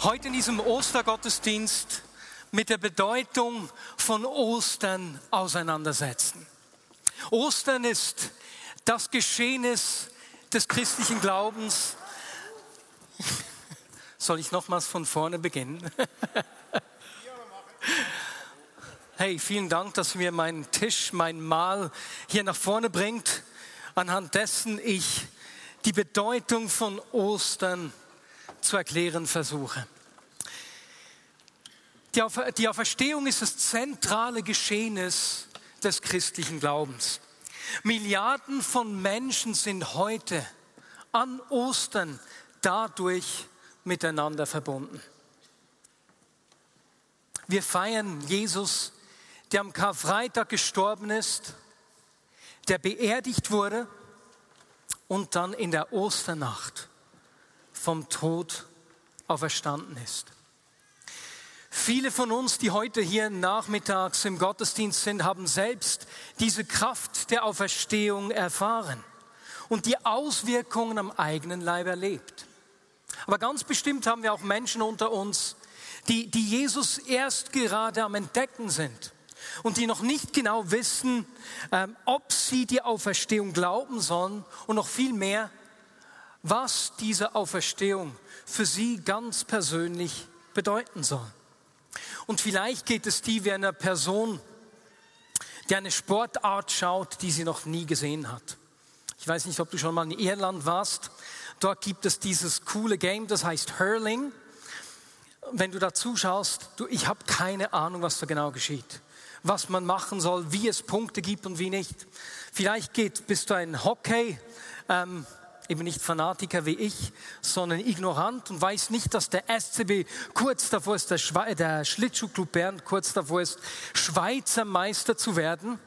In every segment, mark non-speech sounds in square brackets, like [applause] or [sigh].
heute in diesem Ostergottesdienst mit der Bedeutung von Ostern auseinandersetzen. Ostern ist das Geschehnis des christlichen Glaubens. [laughs] Soll ich nochmals von vorne beginnen? [laughs] Hey, vielen Dank, dass mir meinen Tisch, mein Mahl hier nach vorne bringt, anhand dessen ich die Bedeutung von Ostern zu erklären versuche. Die Auferstehung ist das zentrale Geschehnis des christlichen Glaubens. Milliarden von Menschen sind heute an Ostern dadurch miteinander verbunden. Wir feiern Jesus, der am Karfreitag gestorben ist, der beerdigt wurde und dann in der Osternacht vom Tod auferstanden ist. Viele von uns, die heute hier nachmittags im Gottesdienst sind, haben selbst diese Kraft der Auferstehung erfahren und die Auswirkungen am eigenen Leib erlebt. Aber ganz bestimmt haben wir auch Menschen unter uns, die, die Jesus erst gerade am Entdecken sind und die noch nicht genau wissen, ähm, ob sie die Auferstehung glauben sollen und noch viel mehr, was diese Auferstehung für sie ganz persönlich bedeuten soll. Und vielleicht geht es dir wie einer Person, die eine Sportart schaut, die sie noch nie gesehen hat. Ich weiß nicht, ob du schon mal in Irland warst. Dort gibt es dieses coole Game, das heißt Hurling. Wenn du da zuschaust, du, ich habe keine Ahnung, was da genau geschieht. Was man machen soll, wie es Punkte gibt und wie nicht. Vielleicht geht, bist du ein Hockey, ähm, eben nicht Fanatiker wie ich, sondern ignorant und weiß nicht, dass der SCB kurz davor ist, der, Schwe der Schlittschuhclub Bern kurz davor ist, Schweizer Meister zu werden.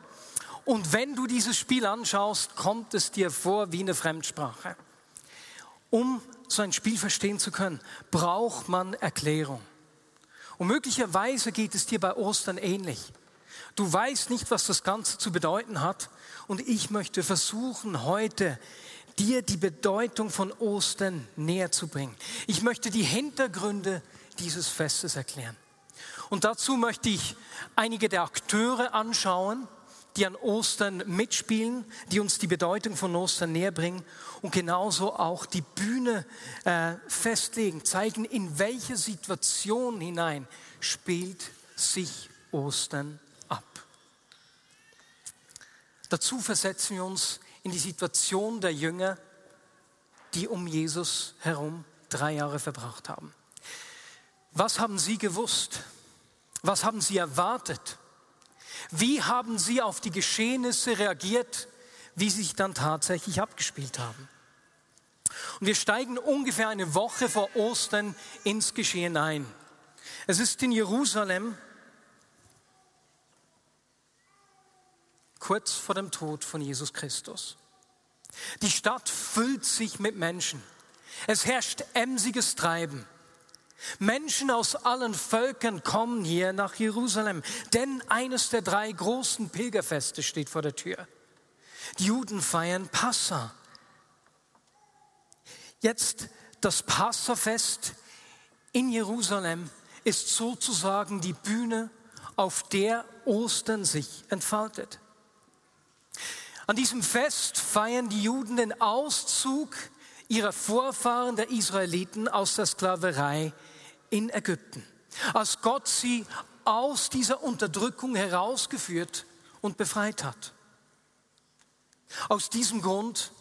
Und wenn du dieses Spiel anschaust, kommt es dir vor wie eine Fremdsprache. Um so ein Spiel verstehen zu können, braucht man Erklärung. Und möglicherweise geht es dir bei Ostern ähnlich. Du weißt nicht, was das Ganze zu bedeuten hat. Und ich möchte versuchen, heute dir die Bedeutung von Ostern näher zu bringen. Ich möchte die Hintergründe dieses Festes erklären. Und dazu möchte ich einige der Akteure anschauen, die an Ostern mitspielen, die uns die Bedeutung von Ostern näher bringen und genauso auch die Bühne äh, festlegen, zeigen, in welche Situation hinein spielt sich Ostern ab. Dazu versetzen wir uns in die Situation der Jünger, die um Jesus herum drei Jahre verbracht haben. Was haben sie gewusst? Was haben sie erwartet? Wie haben sie auf die Geschehnisse reagiert, wie sie sich dann tatsächlich abgespielt haben? Und wir steigen ungefähr eine Woche vor Ostern ins Geschehen ein. Es ist in Jerusalem kurz vor dem Tod von Jesus Christus. Die Stadt füllt sich mit Menschen. Es herrscht emsiges Treiben. Menschen aus allen Völkern kommen hier nach Jerusalem, denn eines der drei großen Pilgerfeste steht vor der Tür. Die Juden feiern Passa. Jetzt das Passafest in Jerusalem ist sozusagen die Bühne, auf der Ostern sich entfaltet. An diesem Fest feiern die Juden den Auszug ihrer Vorfahren der Israeliten aus der Sklaverei in Ägypten. Als Gott sie aus dieser Unterdrückung herausgeführt und befreit hat. Aus diesem Grund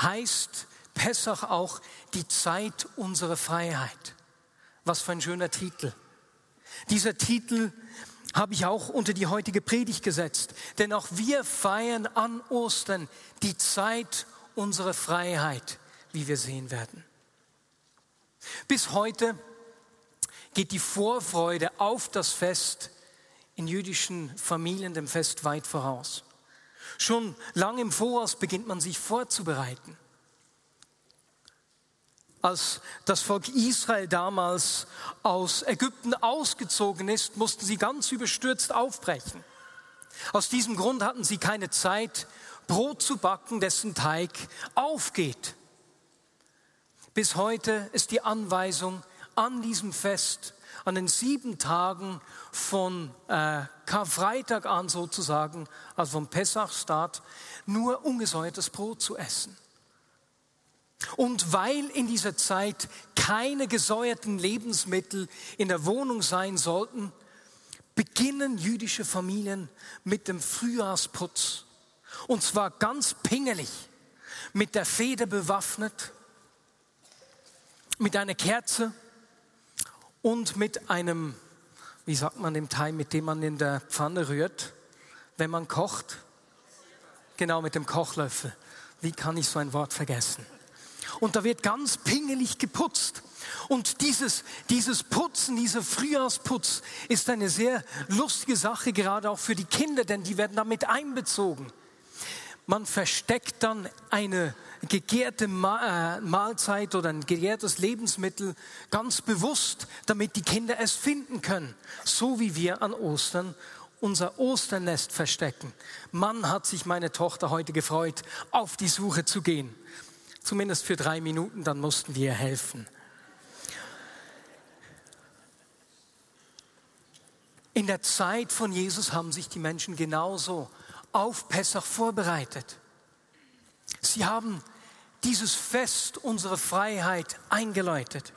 heißt Pessach auch die Zeit unserer Freiheit. Was für ein schöner Titel. Dieser Titel habe ich auch unter die heutige Predigt gesetzt. Denn auch wir feiern an Ostern die Zeit unserer Freiheit, wie wir sehen werden. Bis heute geht die Vorfreude auf das Fest in jüdischen Familien dem Fest weit voraus. Schon lange im Voraus beginnt man sich vorzubereiten. Als das Volk Israel damals aus Ägypten ausgezogen ist, mussten sie ganz überstürzt aufbrechen. Aus diesem Grund hatten sie keine Zeit, Brot zu backen, dessen Teig aufgeht. Bis heute ist die Anweisung an diesem Fest, an den sieben Tagen von äh, Karfreitag an sozusagen, also vom Pessachstart, nur ungesäuertes Brot zu essen. Und weil in dieser Zeit keine gesäuerten Lebensmittel in der Wohnung sein sollten, beginnen jüdische Familien mit dem Frühjahrsputz. Und zwar ganz pingelig, mit der Feder bewaffnet, mit einer Kerze und mit einem, wie sagt man dem Teil, mit dem man in der Pfanne rührt, wenn man kocht. Genau, mit dem Kochlöffel. Wie kann ich so ein Wort vergessen? Und da wird ganz pingelig geputzt. Und dieses, dieses Putzen, dieser Frühjahrsputz ist eine sehr lustige Sache, gerade auch für die Kinder, denn die werden damit einbezogen. Man versteckt dann eine gegärte äh, Mahlzeit oder ein gegärtes Lebensmittel ganz bewusst, damit die Kinder es finden können. So wie wir an Ostern unser Osternest verstecken. Mann hat sich meine Tochter heute gefreut, auf die Suche zu gehen zumindest für drei Minuten, dann mussten wir helfen. In der Zeit von Jesus haben sich die Menschen genauso auf Pessach vorbereitet. Sie haben dieses Fest unserer Freiheit eingeläutet.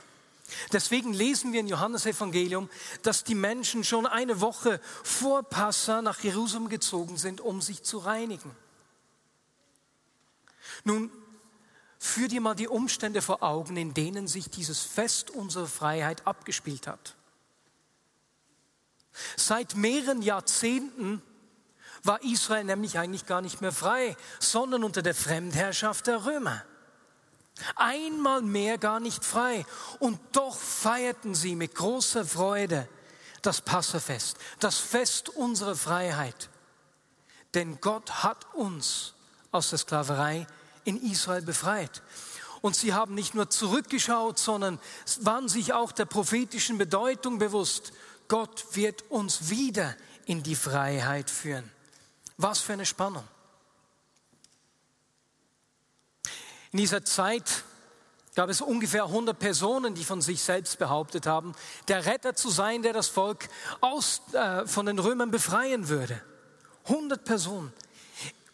Deswegen lesen wir im Johannesevangelium, dass die Menschen schon eine Woche vor Passa nach Jerusalem gezogen sind, um sich zu reinigen. Nun, Führ dir mal die Umstände vor Augen, in denen sich dieses Fest unserer Freiheit abgespielt hat. Seit mehreren Jahrzehnten war Israel nämlich eigentlich gar nicht mehr frei, sondern unter der Fremdherrschaft der Römer. Einmal mehr gar nicht frei. Und doch feierten sie mit großer Freude das Passafest, das Fest unserer Freiheit. Denn Gott hat uns aus der Sklaverei in Israel befreit. Und sie haben nicht nur zurückgeschaut, sondern waren sich auch der prophetischen Bedeutung bewusst. Gott wird uns wieder in die Freiheit führen. Was für eine Spannung. In dieser Zeit gab es ungefähr 100 Personen, die von sich selbst behauptet haben, der Retter zu sein, der das Volk aus, äh, von den Römern befreien würde. 100 Personen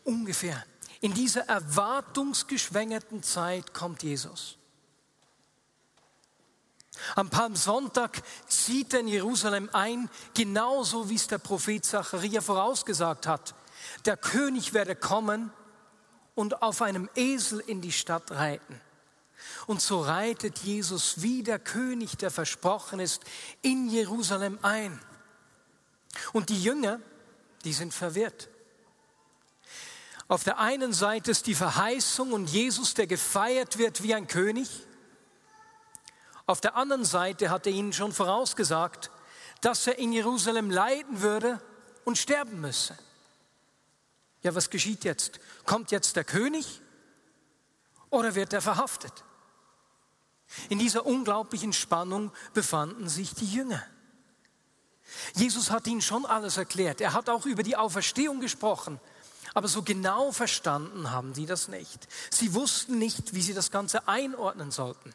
ungefähr. In dieser erwartungsgeschwängerten Zeit kommt Jesus. Am Palmsonntag zieht er in Jerusalem ein, genauso wie es der Prophet Zacharia vorausgesagt hat. Der König werde kommen und auf einem Esel in die Stadt reiten. Und so reitet Jesus wie der König, der versprochen ist, in Jerusalem ein. Und die Jünger, die sind verwirrt. Auf der einen Seite ist die Verheißung und Jesus, der gefeiert wird wie ein König. Auf der anderen Seite hat er ihnen schon vorausgesagt, dass er in Jerusalem leiden würde und sterben müsse. Ja, was geschieht jetzt? Kommt jetzt der König oder wird er verhaftet? In dieser unglaublichen Spannung befanden sich die Jünger. Jesus hat ihnen schon alles erklärt. Er hat auch über die Auferstehung gesprochen. Aber so genau verstanden haben sie das nicht. Sie wussten nicht, wie sie das Ganze einordnen sollten.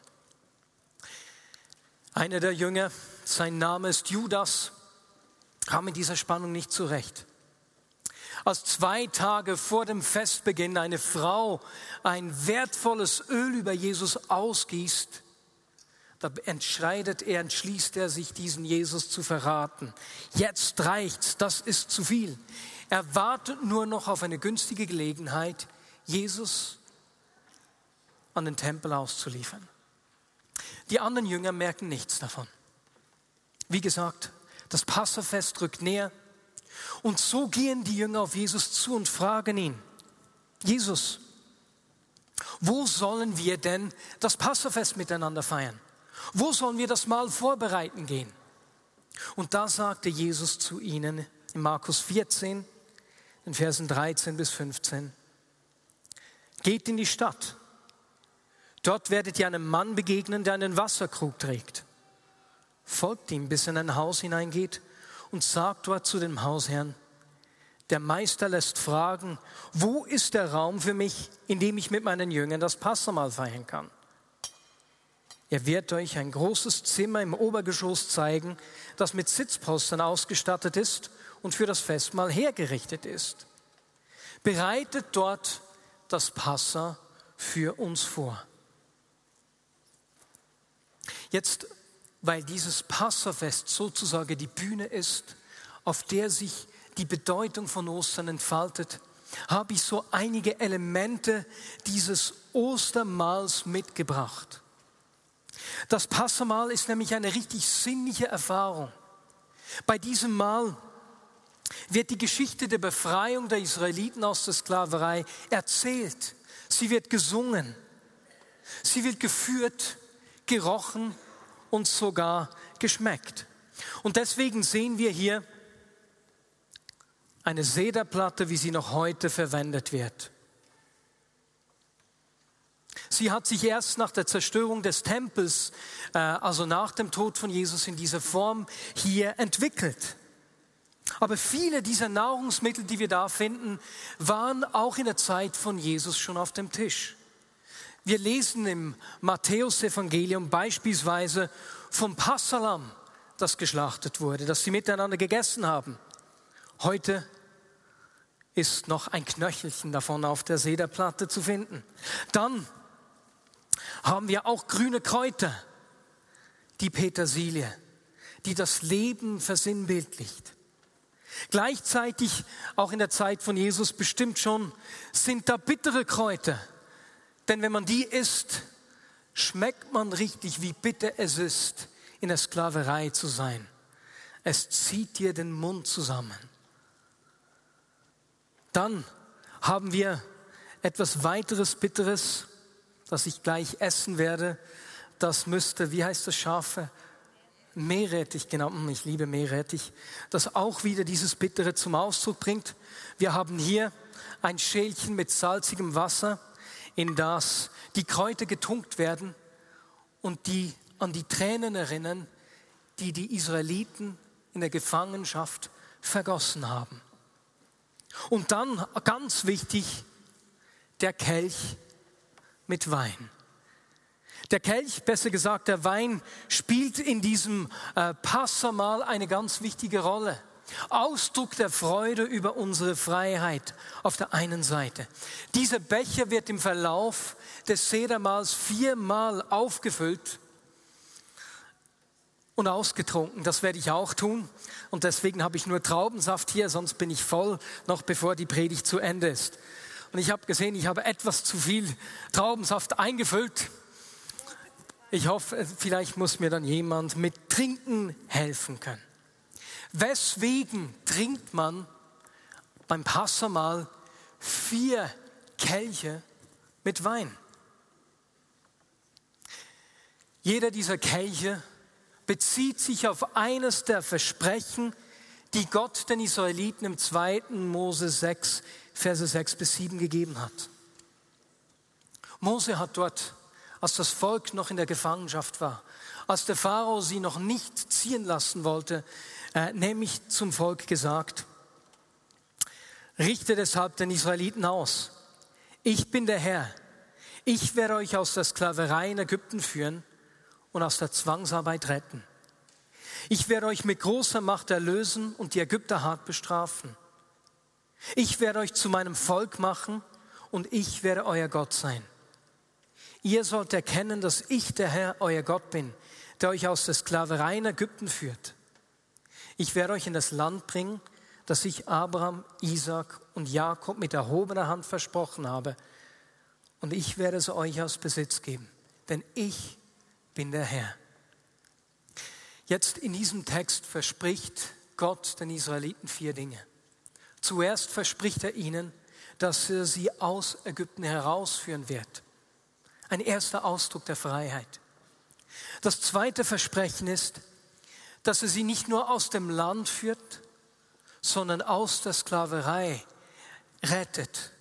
Einer der Jünger, sein Name ist Judas, kam in dieser Spannung nicht zurecht. Als zwei Tage vor dem Festbeginn eine Frau ein wertvolles Öl über Jesus ausgießt, da entscheidet er, entschließt er sich, diesen Jesus zu verraten. Jetzt reicht's, das ist zu viel. Er wartet nur noch auf eine günstige Gelegenheit, Jesus an den Tempel auszuliefern. Die anderen Jünger merken nichts davon. Wie gesagt, das Passafest rückt näher und so gehen die Jünger auf Jesus zu und fragen ihn, Jesus, wo sollen wir denn das Passafest miteinander feiern? Wo sollen wir das Mal vorbereiten gehen? Und da sagte Jesus zu ihnen in Markus 14, in Versen 13 bis 15, geht in die Stadt. Dort werdet ihr einem Mann begegnen, der einen Wasserkrug trägt. Folgt ihm, bis er in ein Haus hineingeht und sagt dort zu dem Hausherrn, der Meister lässt fragen, wo ist der Raum für mich, in dem ich mit meinen Jüngern das Passamal feiern kann? Er wird euch ein großes Zimmer im Obergeschoss zeigen, das mit Sitzposten ausgestattet ist und für das Festmahl hergerichtet ist. Bereitet dort das Passa für uns vor. Jetzt, weil dieses Passafest sozusagen die Bühne ist, auf der sich die Bedeutung von Ostern entfaltet, habe ich so einige Elemente dieses Ostermahls mitgebracht. Das Passamal ist nämlich eine richtig sinnliche Erfahrung. Bei diesem Mahl wird die Geschichte der Befreiung der Israeliten aus der Sklaverei erzählt. Sie wird gesungen. Sie wird geführt, gerochen und sogar geschmeckt. Und deswegen sehen wir hier eine Sederplatte, wie sie noch heute verwendet wird. Sie hat sich erst nach der Zerstörung des Tempels, äh, also nach dem Tod von Jesus in dieser Form hier entwickelt. Aber viele dieser Nahrungsmittel, die wir da finden, waren auch in der Zeit von Jesus schon auf dem Tisch. Wir lesen im Matthäus-Evangelium beispielsweise vom Passalam, das geschlachtet wurde, das sie miteinander gegessen haben. Heute ist noch ein Knöchelchen davon auf der Sederplatte zu finden. Dann haben wir auch grüne Kräuter, die Petersilie, die das Leben versinnbildlicht. Gleichzeitig, auch in der Zeit von Jesus bestimmt schon, sind da bittere Kräuter. Denn wenn man die isst, schmeckt man richtig, wie bitter es ist, in der Sklaverei zu sein. Es zieht dir den Mund zusammen. Dann haben wir etwas weiteres Bitteres, das ich gleich essen werde. Das müsste, wie heißt das Schafe? Meerrettich, genau, hm, ich liebe Meerrettich, das auch wieder dieses Bittere zum Ausdruck bringt. Wir haben hier ein Schälchen mit salzigem Wasser, in das die Kräuter getunkt werden und die an die Tränen erinnern, die die Israeliten in der Gefangenschaft vergossen haben. Und dann, ganz wichtig, der Kelch mit Wein. Der Kelch, besser gesagt der Wein, spielt in diesem äh, Passamal eine ganz wichtige Rolle. Ausdruck der Freude über unsere Freiheit auf der einen Seite. Dieser Becher wird im Verlauf des Sedermals viermal aufgefüllt und ausgetrunken. Das werde ich auch tun. Und deswegen habe ich nur Traubensaft hier, sonst bin ich voll, noch bevor die Predigt zu Ende ist. Und ich habe gesehen, ich habe etwas zu viel Traubensaft eingefüllt. Ich hoffe, vielleicht muss mir dann jemand mit Trinken helfen können. Weswegen trinkt man beim Passamal vier Kelche mit Wein? Jeder dieser Kelche bezieht sich auf eines der Versprechen, die Gott den Israeliten im 2. Mose 6, Verse 6 bis 7 gegeben hat. Mose hat dort, als das Volk noch in der Gefangenschaft war, als der Pharao sie noch nicht ziehen lassen wollte, äh, nämlich zum Volk gesagt, richte deshalb den Israeliten aus. Ich bin der Herr. Ich werde euch aus der Sklaverei in Ägypten führen und aus der Zwangsarbeit retten. Ich werde euch mit großer Macht erlösen und die Ägypter hart bestrafen. Ich werde euch zu meinem Volk machen und ich werde euer Gott sein. Ihr sollt erkennen, dass ich der Herr, euer Gott bin, der euch aus der Sklaverei in Ägypten führt. Ich werde euch in das Land bringen, das ich Abraham, Isaac und Jakob mit erhobener Hand versprochen habe. Und ich werde es euch aus Besitz geben, denn ich bin der Herr. Jetzt in diesem Text verspricht Gott den Israeliten vier Dinge. Zuerst verspricht er ihnen, dass er sie aus Ägypten herausführen wird. Ein erster Ausdruck der Freiheit. Das zweite Versprechen ist, dass er sie nicht nur aus dem Land führt, sondern aus der Sklaverei rettet.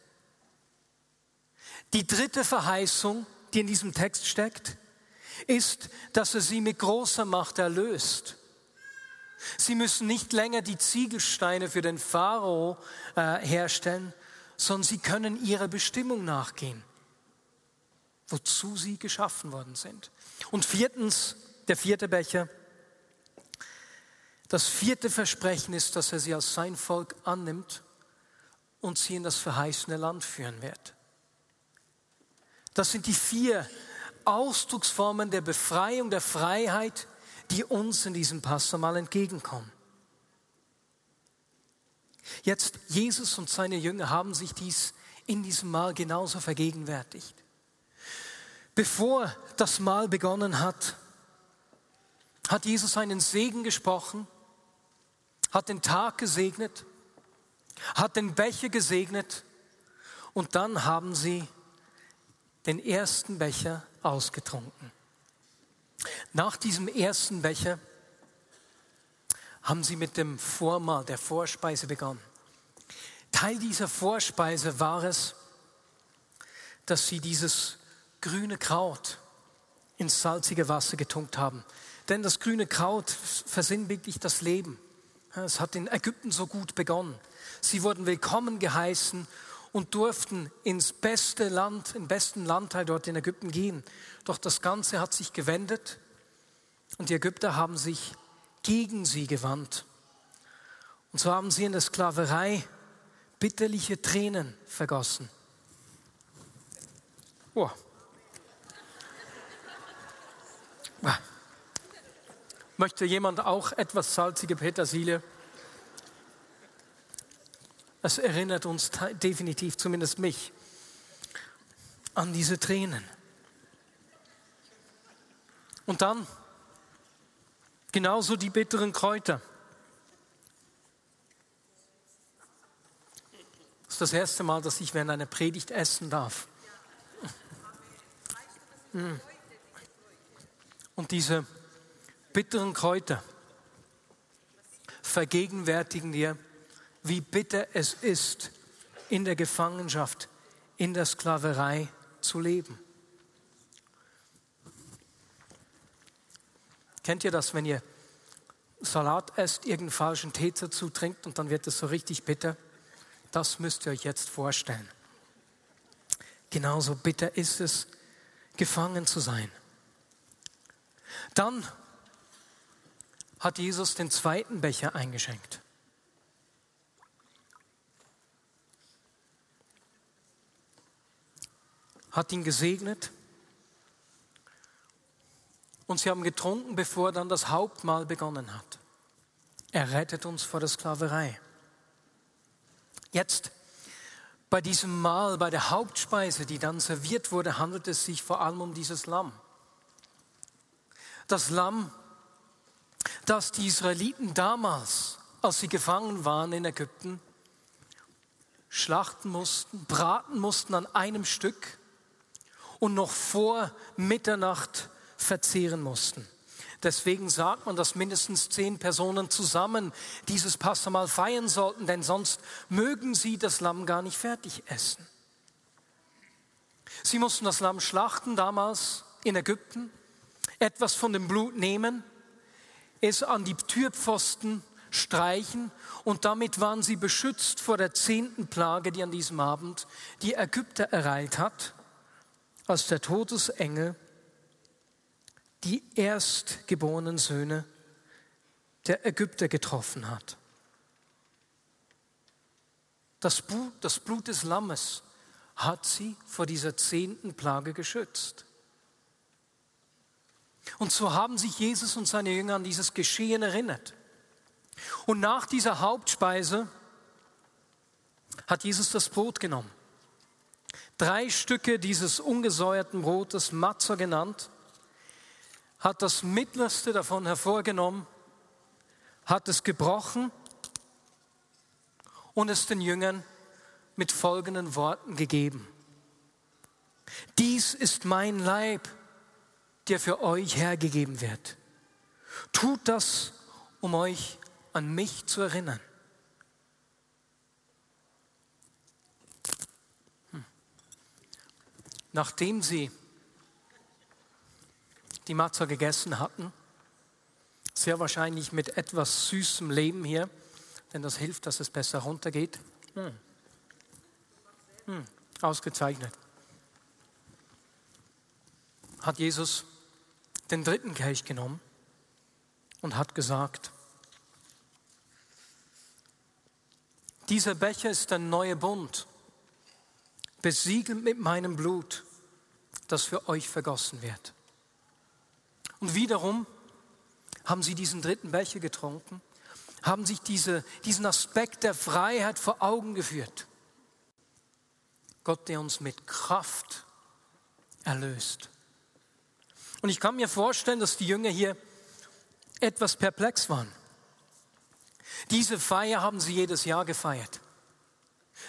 Die dritte Verheißung, die in diesem Text steckt, ist, dass er sie mit großer Macht erlöst. Sie müssen nicht länger die Ziegelsteine für den Pharao äh, herstellen, sondern sie können ihrer Bestimmung nachgehen, wozu sie geschaffen worden sind. Und viertens, der vierte Becher, das vierte Versprechen ist, dass er sie als sein Volk annimmt und sie in das verheißene Land führen wird. Das sind die vier Ausdrucksformen der Befreiung, der Freiheit, die uns in diesem Pastor mal entgegenkommen. Jetzt, Jesus und seine Jünger haben sich dies in diesem Mahl genauso vergegenwärtigt. Bevor das Mahl begonnen hat, hat Jesus einen Segen gesprochen, hat den Tag gesegnet, hat den Becher gesegnet und dann haben sie den ersten Becher ausgetrunken. Nach diesem ersten Becher haben sie mit dem Vormahl der Vorspeise begonnen. Teil dieser Vorspeise war es, dass sie dieses grüne Kraut ins salzige Wasser getunkt haben. Denn das grüne Kraut versinnbildlicht das Leben. Es hat in Ägypten so gut begonnen. Sie wurden willkommen geheißen und durften ins beste Land, im besten Landteil dort in Ägypten gehen. Doch das Ganze hat sich gewendet und die Ägypter haben sich gegen sie gewandt. Und so haben sie in der Sklaverei bitterliche Tränen vergossen. Oh. Möchte jemand auch etwas salzige Petersilie? Das erinnert uns definitiv, zumindest mich, an diese Tränen. Und dann genauso die bitteren Kräuter. Das ist das erste Mal, dass ich während einer Predigt essen darf. Mm. Und diese bitteren Kräuter vergegenwärtigen dir, wie bitter es ist, in der Gefangenschaft, in der Sklaverei zu leben. Kennt ihr das, wenn ihr Salat esst, irgendeinen falschen Tee dazu trinkt und dann wird es so richtig bitter? Das müsst ihr euch jetzt vorstellen. Genauso bitter ist es, gefangen zu sein. Dann hat Jesus den zweiten Becher eingeschenkt. Hat ihn gesegnet und sie haben getrunken, bevor dann das Hauptmahl begonnen hat. Er rettet uns vor der Sklaverei. Jetzt, bei diesem Mahl, bei der Hauptspeise, die dann serviert wurde, handelt es sich vor allem um dieses Lamm. Das Lamm, das die Israeliten damals, als sie gefangen waren in Ägypten, schlachten mussten, braten mussten an einem Stück und noch vor Mitternacht verzehren mussten. Deswegen sagt man, dass mindestens zehn Personen zusammen dieses Passamal feiern sollten, denn sonst mögen sie das Lamm gar nicht fertig essen. Sie mussten das Lamm schlachten damals in Ägypten, etwas von dem Blut nehmen, es an die Türpfosten streichen und damit waren sie beschützt vor der zehnten Plage, die an diesem Abend die Ägypter ereilt hat, als der Todesengel die erstgeborenen Söhne der Ägypter getroffen hat. Das Blut, das Blut des Lammes hat sie vor dieser zehnten Plage geschützt. Und so haben sich Jesus und seine Jünger an dieses Geschehen erinnert. Und nach dieser Hauptspeise hat Jesus das Brot genommen. Drei Stücke dieses ungesäuerten Brotes, Matzo genannt, hat das Mittlerste davon hervorgenommen, hat es gebrochen und es den Jüngern mit folgenden Worten gegeben. Dies ist mein Leib, der für euch hergegeben wird. Tut das um euch an mich zu erinnern. Hm. Nachdem sie die Matza gegessen hatten, sehr wahrscheinlich mit etwas süßem Leben hier, denn das hilft, dass es besser runtergeht. Hm. Hm. Ausgezeichnet. Hat Jesus den dritten Kelch genommen und hat gesagt, dieser Becher ist der neue Bund, besiegelt mit meinem Blut, das für euch vergossen wird. Und wiederum haben sie diesen dritten Becher getrunken, haben sich diese, diesen Aspekt der Freiheit vor Augen geführt. Gott, der uns mit Kraft erlöst. Und ich kann mir vorstellen, dass die Jünger hier etwas perplex waren. Diese Feier haben sie jedes Jahr gefeiert.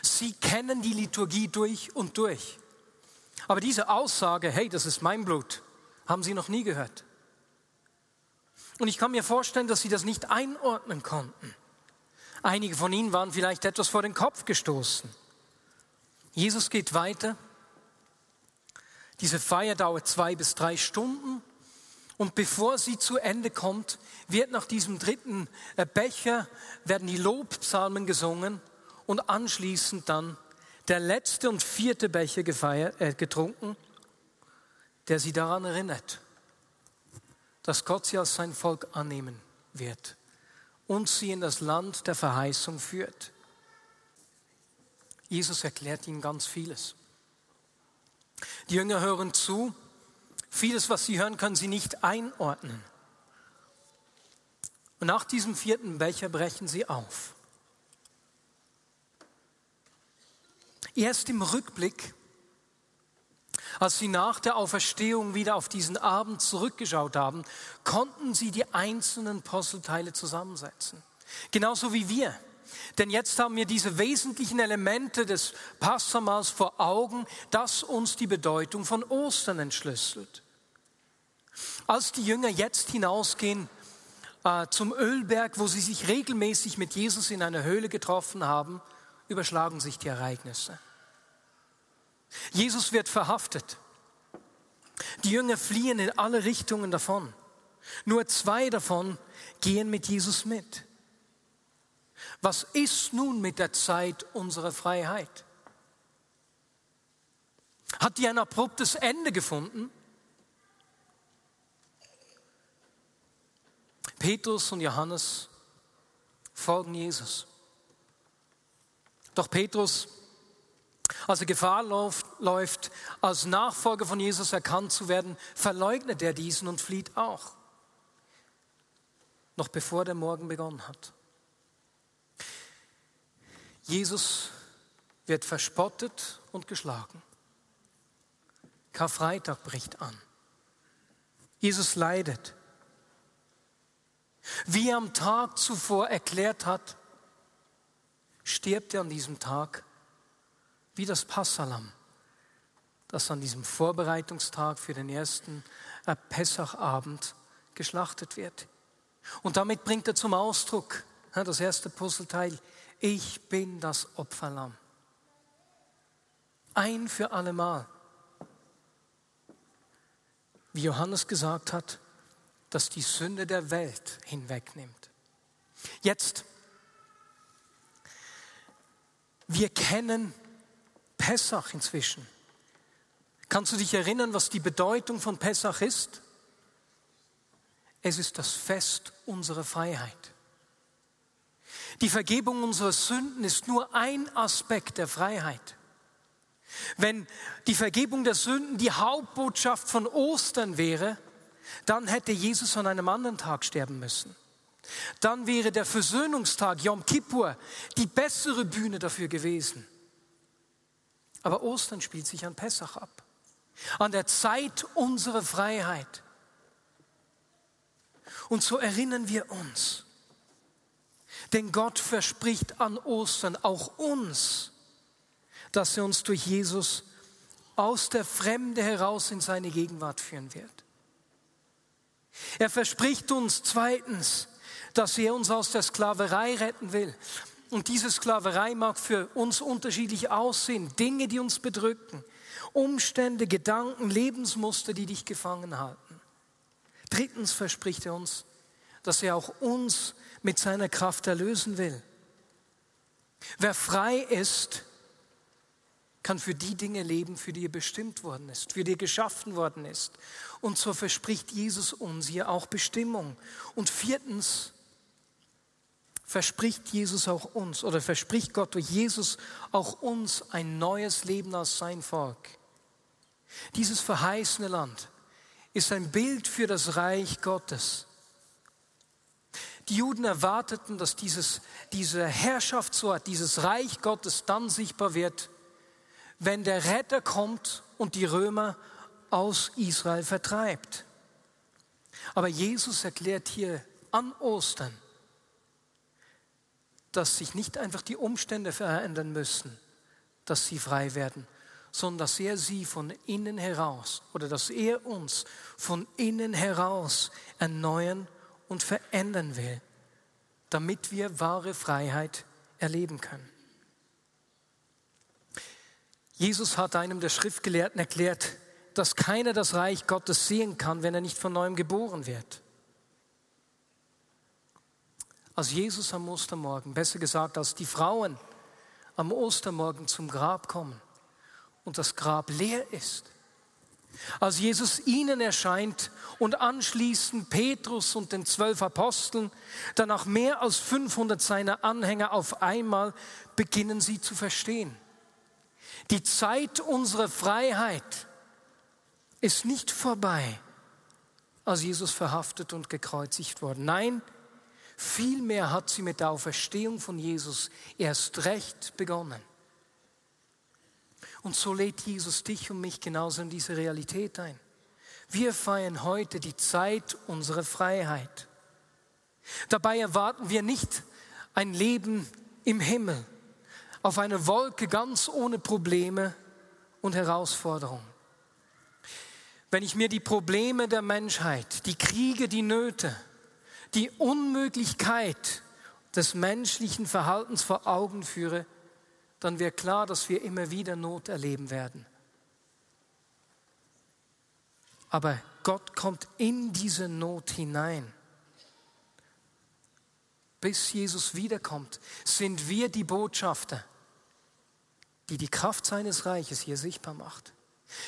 Sie kennen die Liturgie durch und durch. Aber diese Aussage, hey, das ist mein Blut, haben sie noch nie gehört. Und ich kann mir vorstellen, dass sie das nicht einordnen konnten. Einige von ihnen waren vielleicht etwas vor den Kopf gestoßen. Jesus geht weiter. Diese Feier dauert zwei bis drei Stunden. Und bevor sie zu Ende kommt, wird nach diesem dritten äh, Becher, werden die Lobpsalmen gesungen und anschließend dann der letzte und vierte Becher gefeiert, äh, getrunken, der sie daran erinnert, dass Gott sie als sein Volk annehmen wird und sie in das Land der Verheißung führt. Jesus erklärt ihnen ganz vieles. Die Jünger hören zu, vieles, was sie hören, können sie nicht einordnen. Und nach diesem vierten Becher brechen sie auf. Erst im Rückblick als sie nach der Auferstehung wieder auf diesen Abend zurückgeschaut haben, konnten sie die einzelnen Puzzleteile zusammensetzen. Genauso wie wir. Denn jetzt haben wir diese wesentlichen Elemente des Passamals vor Augen, das uns die Bedeutung von Ostern entschlüsselt. Als die Jünger jetzt hinausgehen äh, zum Ölberg, wo sie sich regelmäßig mit Jesus in einer Höhle getroffen haben, überschlagen sich die Ereignisse. Jesus wird verhaftet. Die Jünger fliehen in alle Richtungen davon. Nur zwei davon gehen mit Jesus mit. Was ist nun mit der Zeit unserer Freiheit? Hat die ein abruptes Ende gefunden? Petrus und Johannes folgen Jesus. Doch Petrus als er Gefahr läuft, als Nachfolger von Jesus erkannt zu werden, verleugnet er diesen und flieht auch. Noch bevor der Morgen begonnen hat. Jesus wird verspottet und geschlagen. Karfreitag bricht an. Jesus leidet. Wie er am Tag zuvor erklärt hat, stirbt er an diesem Tag wie das Passalam, das an diesem Vorbereitungstag für den ersten Pessachabend geschlachtet wird. Und damit bringt er zum Ausdruck, das erste Puzzleteil, ich bin das Opferlamm. Ein für allemal. Wie Johannes gesagt hat, dass die Sünde der Welt hinwegnimmt. Jetzt, wir kennen Pessach inzwischen. Kannst du dich erinnern, was die Bedeutung von Pessach ist? Es ist das Fest unserer Freiheit. Die Vergebung unserer Sünden ist nur ein Aspekt der Freiheit. Wenn die Vergebung der Sünden die Hauptbotschaft von Ostern wäre, dann hätte Jesus an einem anderen Tag sterben müssen. Dann wäre der Versöhnungstag Yom Kippur die bessere Bühne dafür gewesen. Aber Ostern spielt sich an Pessach ab, an der Zeit unserer Freiheit. Und so erinnern wir uns, denn Gott verspricht an Ostern auch uns, dass er uns durch Jesus aus der Fremde heraus in seine Gegenwart führen wird. Er verspricht uns zweitens, dass er uns aus der Sklaverei retten will. Und diese Sklaverei mag für uns unterschiedlich aussehen. Dinge, die uns bedrücken. Umstände, Gedanken, Lebensmuster, die dich gefangen halten. Drittens verspricht er uns, dass er auch uns mit seiner Kraft erlösen will. Wer frei ist, kann für die Dinge leben, für die er bestimmt worden ist, für die er geschaffen worden ist. Und so verspricht Jesus uns hier auch Bestimmung. Und viertens verspricht Jesus auch uns oder verspricht Gott durch Jesus auch uns ein neues Leben als sein Volk. Dieses verheißene Land ist ein Bild für das Reich Gottes. Die Juden erwarteten, dass dieses, diese Herrschaftsort, dieses Reich Gottes dann sichtbar wird, wenn der Retter kommt und die Römer aus Israel vertreibt. Aber Jesus erklärt hier an Ostern, dass sich nicht einfach die Umstände verändern müssen, dass sie frei werden, sondern dass er sie von innen heraus oder dass er uns von innen heraus erneuern und verändern will, damit wir wahre Freiheit erleben können. Jesus hat einem der Schriftgelehrten erklärt, dass keiner das Reich Gottes sehen kann, wenn er nicht von neuem geboren wird. Als Jesus am Ostermorgen, besser gesagt, als die Frauen am Ostermorgen zum Grab kommen und das Grab leer ist, als Jesus ihnen erscheint und anschließend Petrus und den zwölf Aposteln, danach mehr als 500 seiner Anhänger auf einmal beginnen sie zu verstehen. Die Zeit unserer Freiheit ist nicht vorbei, als Jesus verhaftet und gekreuzigt worden. Nein, vielmehr hat sie mit der Auferstehung von Jesus erst recht begonnen. Und so lädt Jesus dich und mich genauso in diese Realität ein. Wir feiern heute die Zeit unserer Freiheit. Dabei erwarten wir nicht ein Leben im Himmel, auf eine Wolke ganz ohne Probleme und Herausforderungen. Wenn ich mir die Probleme der Menschheit, die Kriege, die Nöte, die Unmöglichkeit des menschlichen Verhaltens vor Augen führe, dann wäre klar, dass wir immer wieder Not erleben werden. Aber Gott kommt in diese Not hinein. Bis Jesus wiederkommt, sind wir die Botschafter die die Kraft seines Reiches hier sichtbar macht,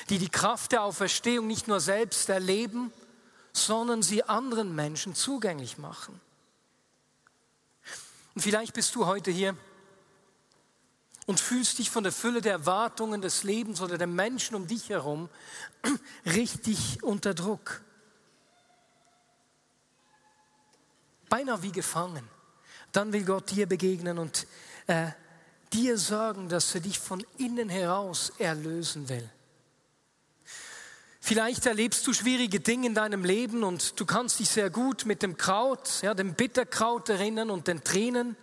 die die Kraft der Auferstehung nicht nur selbst erleben, sondern sie anderen Menschen zugänglich machen. Und vielleicht bist du heute hier und fühlst dich von der Fülle der Erwartungen des Lebens oder der Menschen um dich herum [clears throat] richtig unter Druck. Beinahe wie gefangen. Dann will Gott dir begegnen und äh, dir sagen, dass er dich von innen heraus erlösen will. Vielleicht erlebst du schwierige Dinge in deinem Leben und du kannst dich sehr gut mit dem Kraut, ja, dem Bitterkraut erinnern und den Tränen,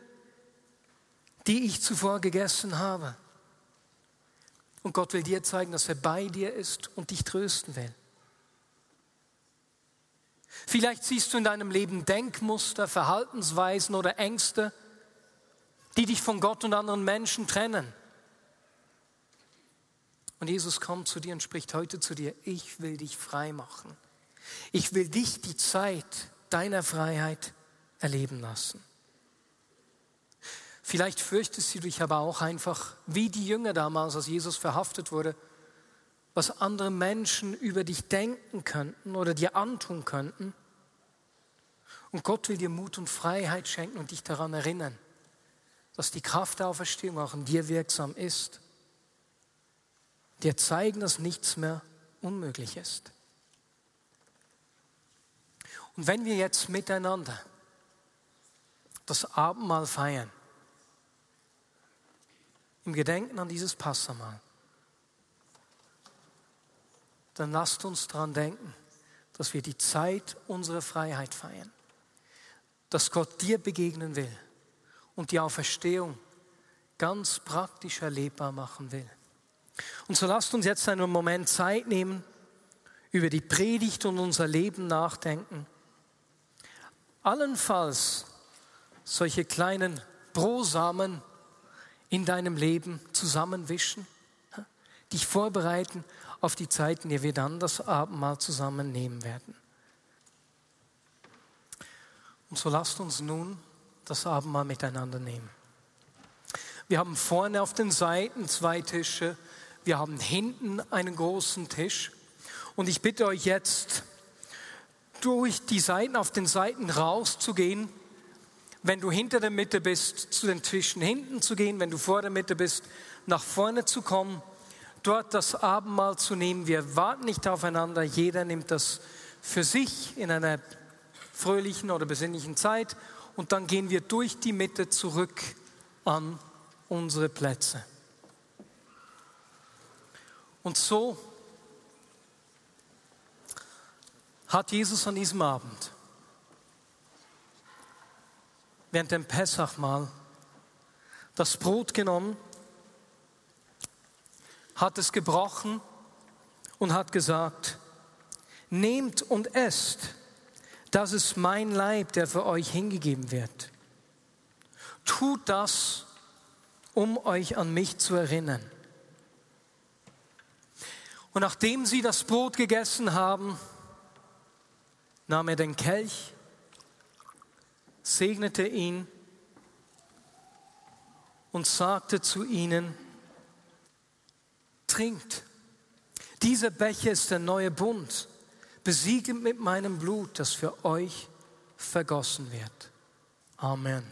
die ich zuvor gegessen habe. Und Gott will dir zeigen, dass er bei dir ist und dich trösten will. Vielleicht siehst du in deinem Leben Denkmuster, Verhaltensweisen oder Ängste, die dich von Gott und anderen Menschen trennen. Und Jesus kommt zu dir und spricht heute zu dir, ich will dich frei machen. Ich will dich die Zeit deiner Freiheit erleben lassen. Vielleicht fürchtest du dich aber auch einfach, wie die Jünger damals, als Jesus verhaftet wurde, was andere Menschen über dich denken könnten oder dir antun könnten. Und Gott will dir Mut und Freiheit schenken und dich daran erinnern, dass die Kraft der Auferstehung auch in dir wirksam ist. Dir zeigen, dass nichts mehr unmöglich ist. Und wenn wir jetzt miteinander das Abendmahl feiern, im Gedenken an dieses Passamal, dann lasst uns daran denken, dass wir die Zeit unserer Freiheit feiern, dass Gott dir begegnen will und die Auferstehung ganz praktisch erlebbar machen will. Und so lasst uns jetzt einen Moment Zeit nehmen, über die Predigt und unser Leben nachdenken. Allenfalls solche kleinen Brosamen in deinem Leben zusammenwischen, dich vorbereiten auf die Zeiten, die wir dann das Abendmahl zusammen nehmen werden. Und so lasst uns nun das Abendmahl miteinander nehmen. Wir haben vorne auf den Seiten zwei Tische, wir haben hinten einen großen Tisch. Und ich bitte euch jetzt, durch die Seiten auf den Seiten rauszugehen. Wenn du hinter der Mitte bist, zu den Tischen hinten zu gehen. Wenn du vor der Mitte bist, nach vorne zu kommen. Dort das Abendmahl zu nehmen. Wir warten nicht aufeinander. Jeder nimmt das für sich in einer fröhlichen oder besinnlichen Zeit. Und dann gehen wir durch die Mitte zurück an unsere Plätze. Und so hat Jesus an diesem Abend während dem Pessachmahl das Brot genommen, hat es gebrochen und hat gesagt, nehmt und esst, das ist mein Leib, der für euch hingegeben wird. Tut das, um euch an mich zu erinnern. Und nachdem sie das Brot gegessen haben, nahm er den Kelch, segnete ihn und sagte zu ihnen, trinkt, dieser Becher ist der neue Bund, besiegelt mit meinem Blut, das für euch vergossen wird. Amen.